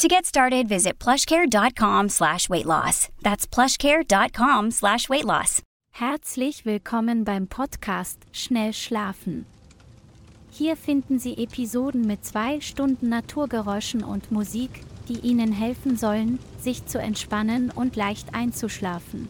To get started, visit plushcare.com slash weight loss. That's plushcare.com slash weight loss. Herzlich willkommen beim Podcast Schnell Schlafen. Hier finden Sie Episoden mit zwei Stunden Naturgeräuschen und Musik, die Ihnen helfen sollen, sich zu entspannen und leicht einzuschlafen.